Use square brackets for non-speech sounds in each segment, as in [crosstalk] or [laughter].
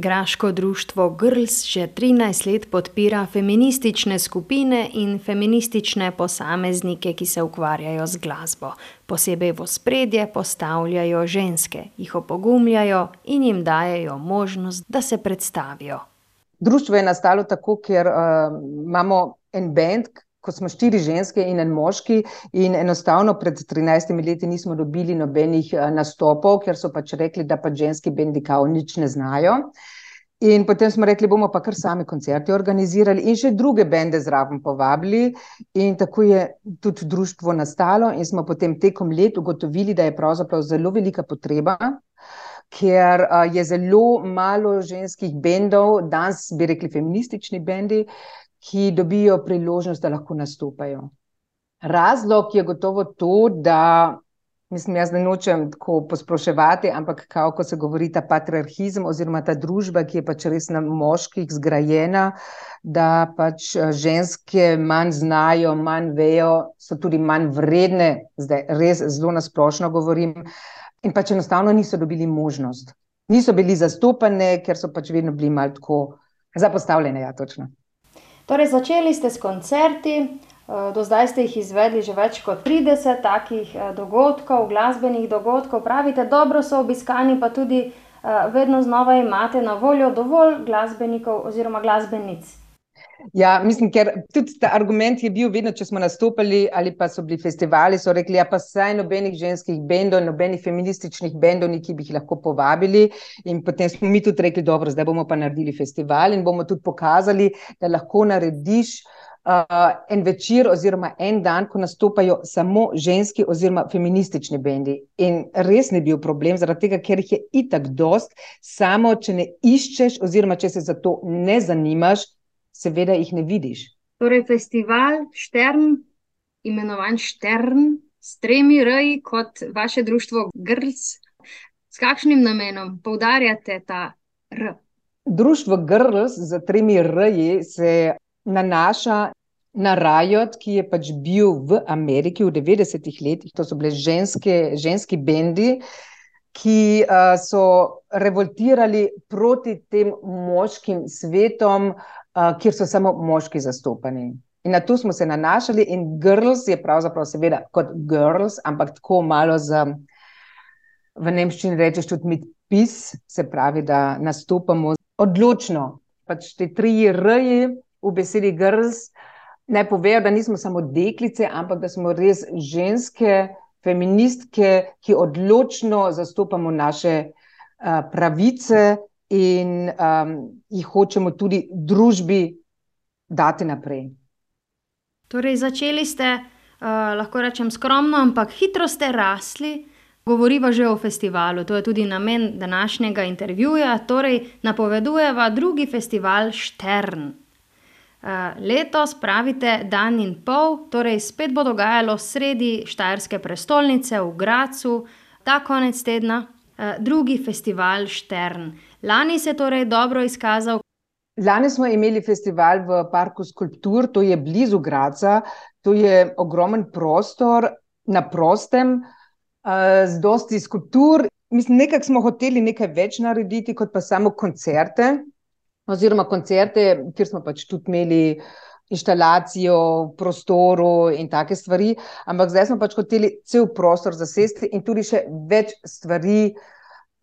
Graško društvo Girls že 13 let podpira feministične skupine in feministične posameznike, ki se ukvarjajo z glasbo. Posebej v spredje postavljajo ženske, jih opogumljajo in jim dajejo možnost, da se predstavijo. Društvo je nastalo tako, ker uh, imamo en bend, ko smo štiri ženske in en moški, in enostavno pred 13 leti nismo dobili nobenih uh, nastopov, ker so pač rekli, da pač ženski bendi kao nič ne znajo. In potem smo rekli, bomo pa kar sami koncerte organizirali in še druge bende zraven povabili. In tako je tudi društvo nastalo, in smo potem tekom let ugotovili, da je pravzaprav zelo velika potreba ker uh, je zelo malo ženskih bendov, danes bi rekli feministični bendi, ki dobijo priložnost, da lahko nastopajo. Razlog je gotovo to, da. Mislim, jaz ne nočem tako posproševati, ampak kao, ko se govori ta patriarhizem oziroma ta družba, ki je pač res na moških zgrajena, da pač ženske manj znajo, manj vejo, so tudi manj vredne, zdaj res zelo nasplošno govorim, in pač enostavno niso dobili možnost. Niso bili zastopane, ker so pač vedno bili malo tako zapostavljene. Ja, torej, začeli ste s koncerti, eh, do zdaj ste jih izvedli že več kot 30 takih eh, dogodkov, glasbenih dogodkov. Pravite, dobro so obiskani, pa tudi eh, vedno znova imate na voljo dovolj glasbenikov oziroma glasbenic. Ja, mislim, ker tudi ta argument je bil vedno, če smo nastopili ali pa so bili festivali, so rekli, ja, pa saj nobenih ženskih bendov, nobenih feminističnih bendov, ki bi jih lahko povabili. In potem smo mi tudi rekli, dobro, zdaj bomo pa naredili festival in bomo tudi pokazali, da lahko narediš uh, en večer oziroma en dan, ko nastopajo samo ženski oziroma feministični bendi. In res ni bil problem, zaradi tega, ker jih je itak dost, samo če ne iščeš oziroma če se za to ne zanimaš seveda jih ne vidiš. Torej, festival Štern, imenovan Štern, s tremi reji, kot vaše društvo Grls. S kakšnim namenom poudarjate ta R? Društvo Grls z tremi reji se nanaša na Rajot, ki je pač bil v Ameriki v 90-ih letih. To so bile ženske, ženski bendi. Ki uh, so revoltirali proti tem moškim svetom, uh, kjer so samo moški zastopani. In na to smo se nanašali, in girls je pravzaprav, seveda, kot girls, ampak tako malo z, v nemščini rečeš, tudi mit pis, se pravi, da nastopamo odločno. Pač te tri reji v besedi girls naj povejo, da nismo samo deklice, ampak da smo res ženske, feministke, ki odločno zastopamo naše uh, pravice in um, jih hočemo tudi družbi dati naprej. Torej, začeli ste, uh, lahko rečem, skromno, ampak hitro ste rasli. Govoriva že o festivalu, to je tudi namen današnjega intervjuja. Torej, napovedujeva drugi festival Štern. Uh, letos pravite dan in pol, torej spet bo dogajalo sredi Štajerske prestolnice v Gracu, ta konec tedna, uh, drugi festival Štern. Lani se je torej dobro izkazal. Lani smo imeli festival v Parku Skulptur, to je blizu Graca, to je ogromen prostor na prostem, uh, z dosti skulptur. Mislim, nekako smo hoteli nekaj več narediti, kot pa samo koncerte, oziroma koncerte, kjer smo pač tudi imeli inštalacijo v prostoru in take stvari. Ampak zdaj smo pač hoteli cel prostor zasesti in tudi še več stvari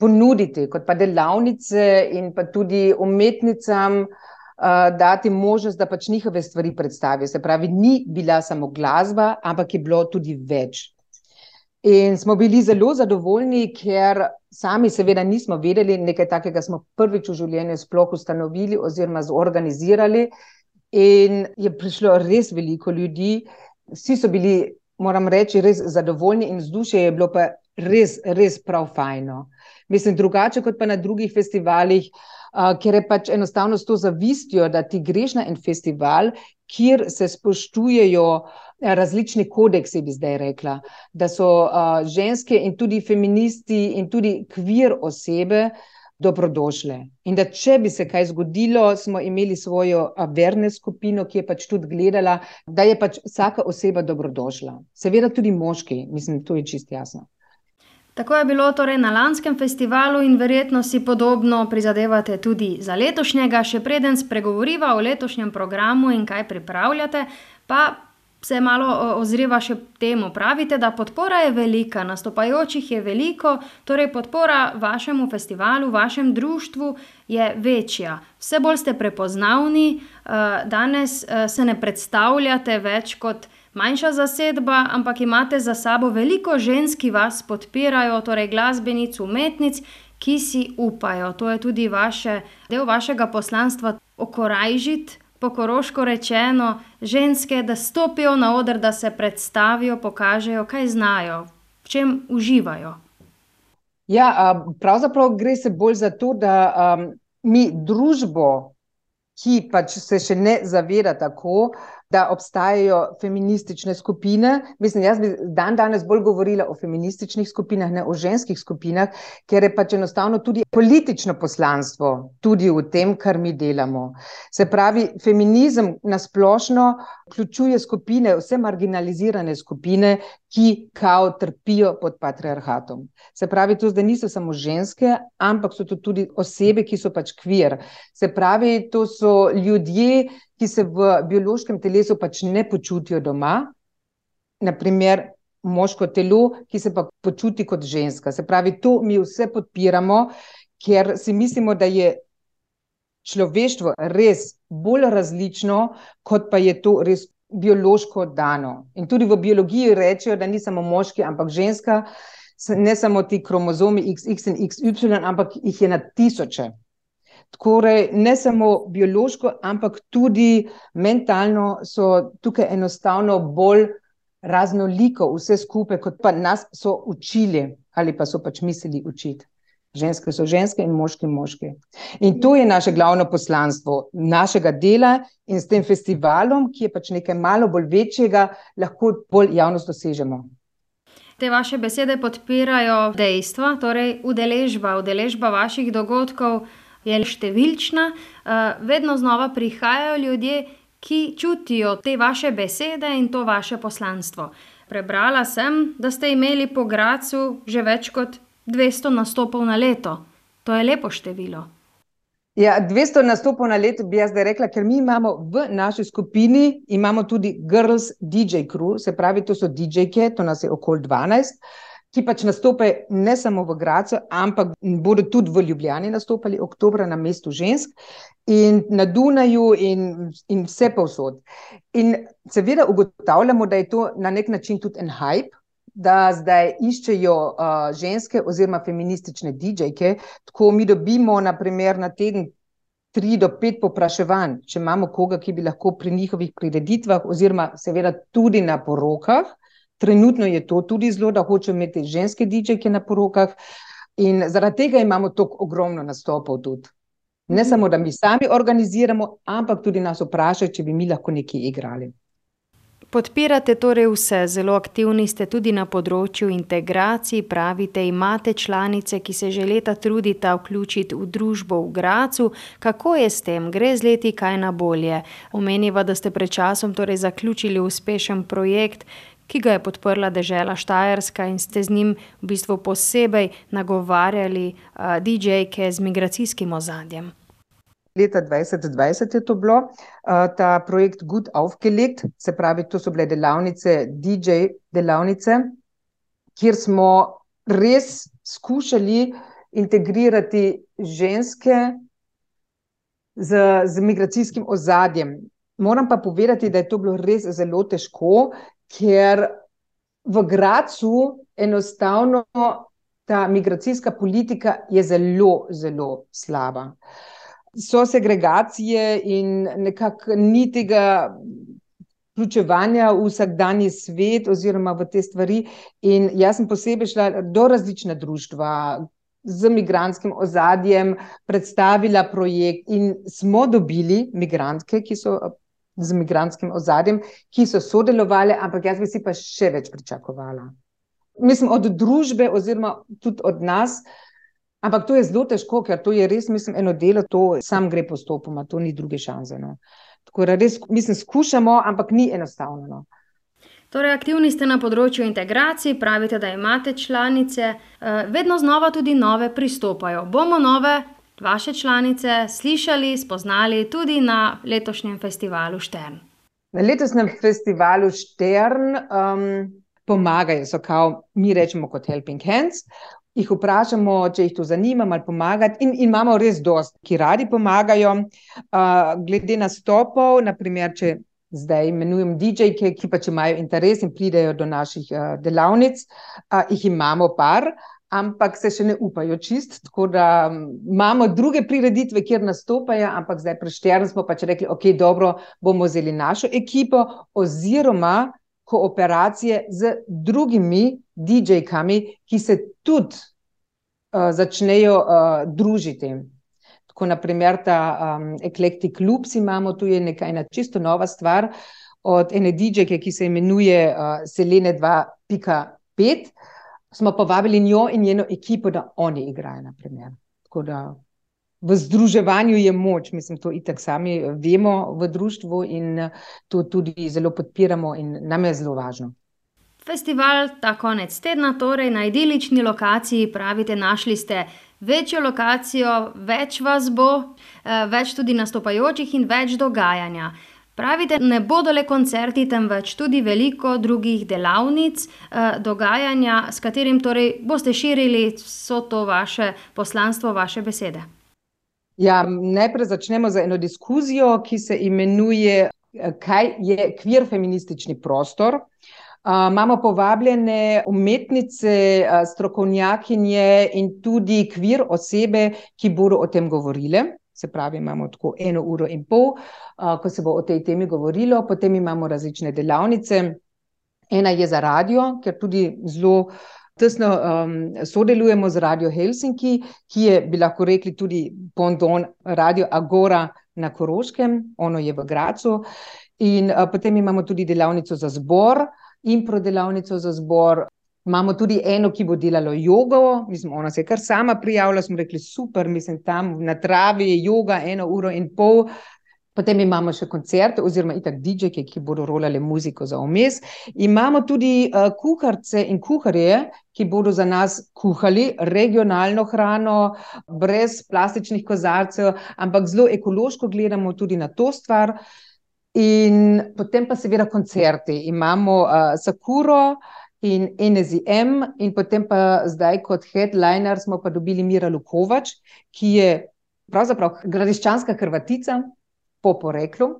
ponuditi, kot pa delavnice in pa tudi umetnicam uh, dati možnost, da pač njihove stvari predstavijo. Se pravi, ni bila samo glasba, ampak je bilo tudi več. In smo bili zelo zadovoljni, ker sami, seveda, nismo vedeli, nekaj takega smo prvič v življenju sploh ustanovili oziroma zorganizirali. In je prišlo res veliko ljudi, vsi so bili, moram reči, res zadovoljni, in vzdušje je bilo pa res, res prav fajno. Mislim, drugače kot pa na drugih festivalih, uh, ker je pač enostavno s to zavistjo, da ti greš na en festival, kjer se spoštujejo različni kodeksi, bi zdaj rekla, da so uh, ženske in tudi feministi in tudi kvir osebe. Dobrodošle. In da, če bi se kaj zgodilo, smo imeli svojo verne skupino, ki je pač tudi gledala, da je pač vsaka oseba dobrodošla. Seveda tudi moški, mislim, to je čist jasno. Tako je bilo torej na lanskem festivalu in verjetno si podobno prizadevate tudi za letošnjega. Še preden spregovoriva o letošnjem programu in kaj pripravljate, pa se malo ozriva še temu. Pravite, da podpora je velika, nastopajočih je veliko, torej podpora vašemu festivalu, vašemu društvu je večja. Vse bolj ste prepoznavni, danes se ne predstavljate več kot manjša zasedba, ampak imate za sabo veliko žensk, ki vas podpirajo, torej glasbenic, umetnic, ki si upajo. To je tudi vaše, del vašega poslanstva, okorajžiti, po koroško rečeno, ženske, da stopijo na oder, da se predstavijo, pokažejo, kaj znajo, v čem uživajo. Ja, pravzaprav gre se bolj za to, da, mi družbo, ki pač se še ne zaveda tako, da obstajajo feministične skupine, mislim, jaz bi dandanes bolj govorila o feminističnih skupinah, ne o ženskih skupinah, ker je pač enostavno tudi politično poslanstvo tudi v tem, kar mi delamo. Se pravi, feminizem na splošno vključuje skupine, vse marginalizirane skupine, ki kao trpijo pod patriarhatom. Se pravi, to zdaj niso samo ženske, ampak so to tudi osebe, ki so pač kvier. Se pravi, to so ljudje, ki se v biološkem telesu pač ne počutijo doma, na primer moško telo, ki se pa počuti kot ženska. Se pravi, to mi vse podpiramo, ker si mislimo, da je človeštvo res bolj različno, kot pa je to res biološko dano. In tudi v biologiji rečejo, da ni samo moški, ampak ženska, ne samo ti kromozomi XX in XY, ampak jih je na tisoče. Torej ne samo biološko, ampak tudi mentalno so tukaj enostavno bolj raznoliko vse skupaj, kot pa nas so učili ali pa so pač mislili učiti. Ženske so ženske in moški moški. In to je naše glavno poslanstvo našega dela in s tem festivalom, ki je pač nekaj malo bolj večjega, lahko bolj javnost dosežemo. Te vaše besede podpirajo dejstva, torej udeležba, udeležba vaših dogodkov je številčna, vedno znova prihajajo ljudje, ki čutijo te vaše besede in to vaše poslanstvo. Prebrala sem, da ste imeli po Gradcu že več kot dvesto nastopov na leto. To je lepo število. Ja, dvesto nastopov na leto, bi jaz zdaj rekla, ker mi imamo v naši skupini, imamo tudi Girls DJ crew, se pravi, to so didžejke, to nas je okoli dvanajst, ki pač nastopajo ne samo v Gradcu, ampak bodo tudi v Ljubljani nastopali oktobra na Mestu žensk in na Dunaju in, in vsepovsod. In seveda ugotavljamo, da je to na neki način tudi en hype, da zdaj iščejo, ženske oziroma feministične didžejke, tako mi dobimo na primer na teden tri do pet povpraševanj, če imamo koga, ki bi lahko pri njihovih prireditvah oziroma seveda tudi na porokah. Trenutno je to tudi zelo, da hočejo imeti ženske didžejke na porokah, in zaradi tega imamo tako ogromno nastopov tudi. Ne samo, da mi sami organiziramo, ampak tudi nas vprašajo, če bi mi lahko nekaj igrali. Podpirate torej vse, zelo aktivni ste tudi na področju integracij, pravite, imate članice, ki se že leta trudita vključiti v družbo v Gradcu. Kako je s tem, gre z leti kaj na bolje? Omeniva, da ste pred časom torej zaključili uspešen projekt, ki ga je podprla dežela Štajerska, in ste z njim v bistvu posebej nagovarjali, didžejke z migracijskim ozadjem. Leta dvajset dvajset je to bilo, ta projekt Gut aufgelegt, se pravi, to so bile delavnice, didžej delavnice, kjer smo res skušali integrirati ženske z, z migracijskim ozadjem. Moram pa povedati, da je to bilo res zelo težko, ker v Gradcu enostavno ta migracijska politika je zelo, zelo slaba. So segregacije in nekako ni tega vključevanja v vsakdanji svet oziroma v te stvari in jaz sem posebej šla do različna društva z migrantskim ozadjem, predstavila projekt in smo dobili migrantke, ki so z migrantskim ozadjem, ki so sodelovale, ampak jaz bi si pa še več pričakovala. Mislim, od družbe oziroma tudi od nas, ampak to je zelo težko, ker to je res, mislim, eno delo, to samo gre postopoma, to ni druge šanse, no. Tako da res, mislim, skušamo, ampak ni enostavno, no. Torej, aktivni ste na področju integracij, pravite, da imate članice, vedno znova tudi nove pristopajo. Bomo nove vaše članice slišali, spoznali tudi na letošnjem festivalu Štern? Na letošnjem festivalu Štern um, pomagajo, so kao, mi rečemo kot Helping Hands. Jih vprašamo, če jih to zanima, ali pomagati. In, in imamo res dosti, ki radi pomagajo. Uh, glede nastopov, naprimer, če zdaj imenujem DJ-ke, ki pa če imajo interes in pridejo do naših uh, delavnic, uh, jih imamo par, ampak se še ne upajo čist. Tako da imamo druge prireditve, kjer nastopajo, ampak zdaj prešterno smo pač rekli, ok, dobro, bomo vzeli našo ekipo oziroma kooperacije z drugimi DJ-kami, ki se tudi uh, začnejo uh, družiti. Tako, naprimer, ta um, Eclectic Loops imamo, tu je nekaj, ena čisto nova stvar od ene DJ-ke, ki se imenuje uh, Selene 2.5. Smo povabili njo in njeno ekipo, da oni igrajo. Naprimer. Tako da v združevanju je moč, mislim, to itak sami vemo v društvu in to tudi zelo podpiramo, in nam je zelo važno. Festival ta konec tedna, torej na idilični lokaciji, pravite, našli ste večjo lokacijo, več vas bo, eh, več tudi nastopajočih in več dogajanja. Pravite, ne bodo le koncerti, temveč tudi veliko drugih delavnic, eh, dogajanja, s katerim torej boste širili vso to vaše poslanstvo, vaše besede. Ja, najprej začnemo z eno diskusijo, ki se imenuje, kaj je kvir feministični prostor. Uh, imamo povabljene umetnice, strokovnjakinje in tudi kvir osebe, ki bodo o tem govorile. Se pravi, imamo tako eno uro in pol, uh, ko se bo o tej temi govorilo, potem imamo različne delavnice. Ena je za radio, ker tudi zelo tesno um, sodelujemo z Radio Helsinki, ki je, bi lahko rekli, tudi Pondon Radio Agora na Koroškem, ono je v Gracu. In uh, potem imamo tudi delavnico za zbor in prodelavnico za zbor. Imamo tudi eno, ki bo delalo jogo, mislim, ona se je kar sama prijavila, smo rekli, super, mislim, tam na travi je joga, eno uro in pol. Potem imamo še koncerte, oziroma itak DJ-ke, ki bodo rolali muziko za omes. Imamo tudi uh, kuharce in kuharje, ki bodo za nas kuhali regionalno hrano, brez plastičnih kozarcev, ampak zelo ekološko gledamo tudi na to stvar. In potem pa seveda koncerti. Imamo uh, Sakuro in NZM, in potem pa zdaj kot headliner smo pa dobili Mira Lukovač, ki je pravzaprav gradiščanska Hrvatica po poreklu.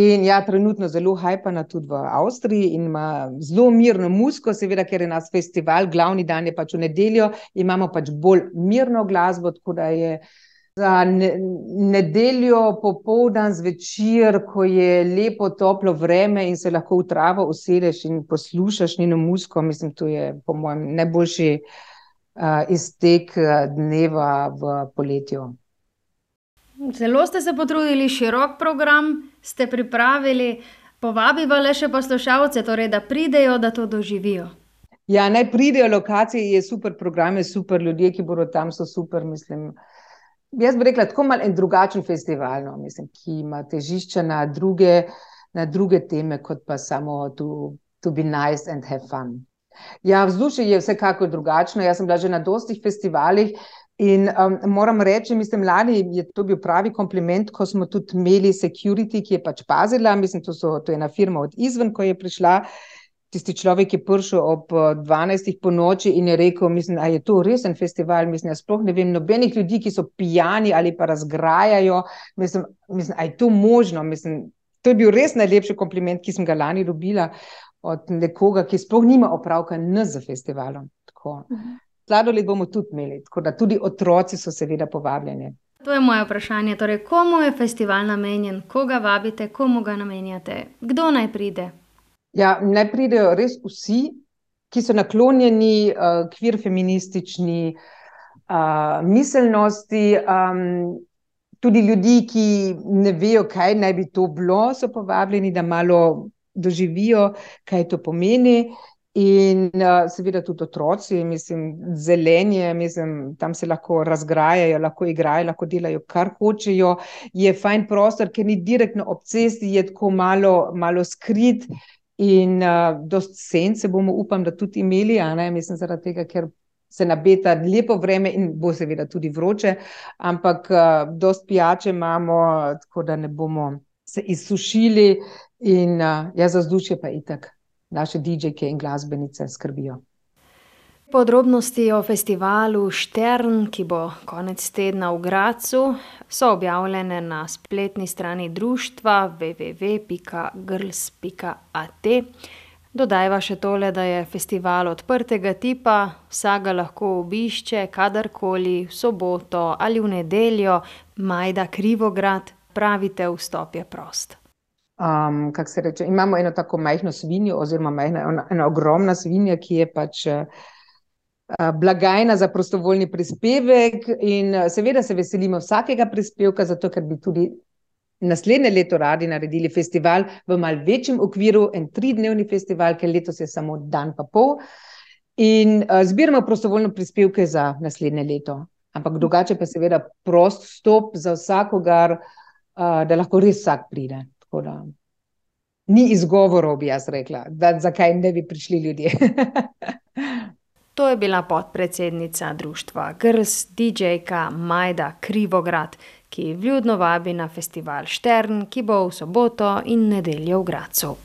In ja, trenutno zelo hajpana tudi v Avstriji in ima zelo mirno musko, seveda, ker je nas festival, glavni dan je pač v nedeljo, imamo pač bolj mirno glasbo, tako da je za ne, nedeljo popoldan zvečer, ko je lepo, toplo vreme in se lahko v travo usedeš in poslušaš njeno musko. Mislim, to je po mojem najboljši uh, iztek dneva v poletju. Zelo ste se potrudili, širok program ste pripravili. Povabiva le še poslušalce, torej, da pridejo, da to doživijo. Ja, naj pridejo, lokacija je super, program je super, ljudje, ki bodo tam, so super. Mislim, uh, Jaz bi rekla, tako malo en drugačen festival, no, mislim, ki ima težišče na druge, na druge teme, kot pa samo to, to be nice and have fun. Ja, vzdušje je vsekakor drugačno. Jaz sem bila že na dostih festivalih in um, moram reči, mislim, lani je to bil pravi kompliment, ko smo tudi imeli security, ki je pač pazila. Mislim, to, so, to je ena firma od izven, ko je prišla tisti človek je prišel ob 12. Eh, po noči in je rekel: Mislim, da je to resen festival. Mislim, sploh ne vem, nobenih ljudi, ki so pijani ali pa razgrajajo. Mislim, mislim da je to možno. Mislim, to je bil res najlepši kompliment, ki sem ga lani dobila od nekoga, ki sploh nima opravka z festivalom. Mhm. Sladoled bomo tudi imeli, tako da tudi otroci so seveda povabljeni. To je moje vprašanje. Torej, komu je festival namenjen, koga vabite, komu ga namenjate, kdo naj pride? Ja, ne pridejo res vsi, ki so naklonjeni uh, kvir feministični uh, miselnosti, um, tudi ljudi, ki ne vejo, kaj naj bi to bilo, so povabljeni, da malo doživijo, kaj to pomeni. In uh, seveda tudi otroci, mislim, zelenje, mislim, tam se lahko razgrajajo, lahko igrajo, lahko delajo, kar hočejo. Je fajn prostor, ker ni direktno ob cesti, je tako malo, malo skrit. In uh, dost sence bomo, upam, da tudi imeli, a ne, mislim, zaradi tega, ker se nabeta lepo vreme in bo seveda tudi vroče, ampak uh, dost pijače imamo, tako da ne bomo se izsušili in uh, ja, za vzdušje pa itak naše DJ-ke in glasbenice skrbijo. Podrobnosti o festivalu Štern, ki bo konec tedna v Gracu, so objavljene na spletni strani društva www.girls.at. Dodajva še tole, da je festival odprtega tipa, vsak ga lahko obišče kadarkoli, v soboto ali v nedeljo, Majda Krivograd, pravite, vstop je prost. Um, se reče, imamo eno tako majhno svinjo, oziroma majhna, ena, ena ogromna svinja, ki je pač. Blagajna za prostovoljni prispevek, in seveda se veselimo vsakega prispevka, zato ker bi tudi naslednje leto radi naredili festival v malce večjem okviru, en tridnevni festival, ker letos je samo dan pa pol. In zbiramo prostovoljne prispevke za naslednje leto. Ampak drugače pa seveda prost stop za vsakogar, da lahko res vsak pride. Da, ni izgovorov, bi jaz rekla, da zakaj ne bi prišli ljudje. [laughs] To je bila podpredsednica društva Grs, DJ-ka Majda Krivograd, ki vljudno vabi na festival Štern, ki bo v soboto in nedeljo v Gracu.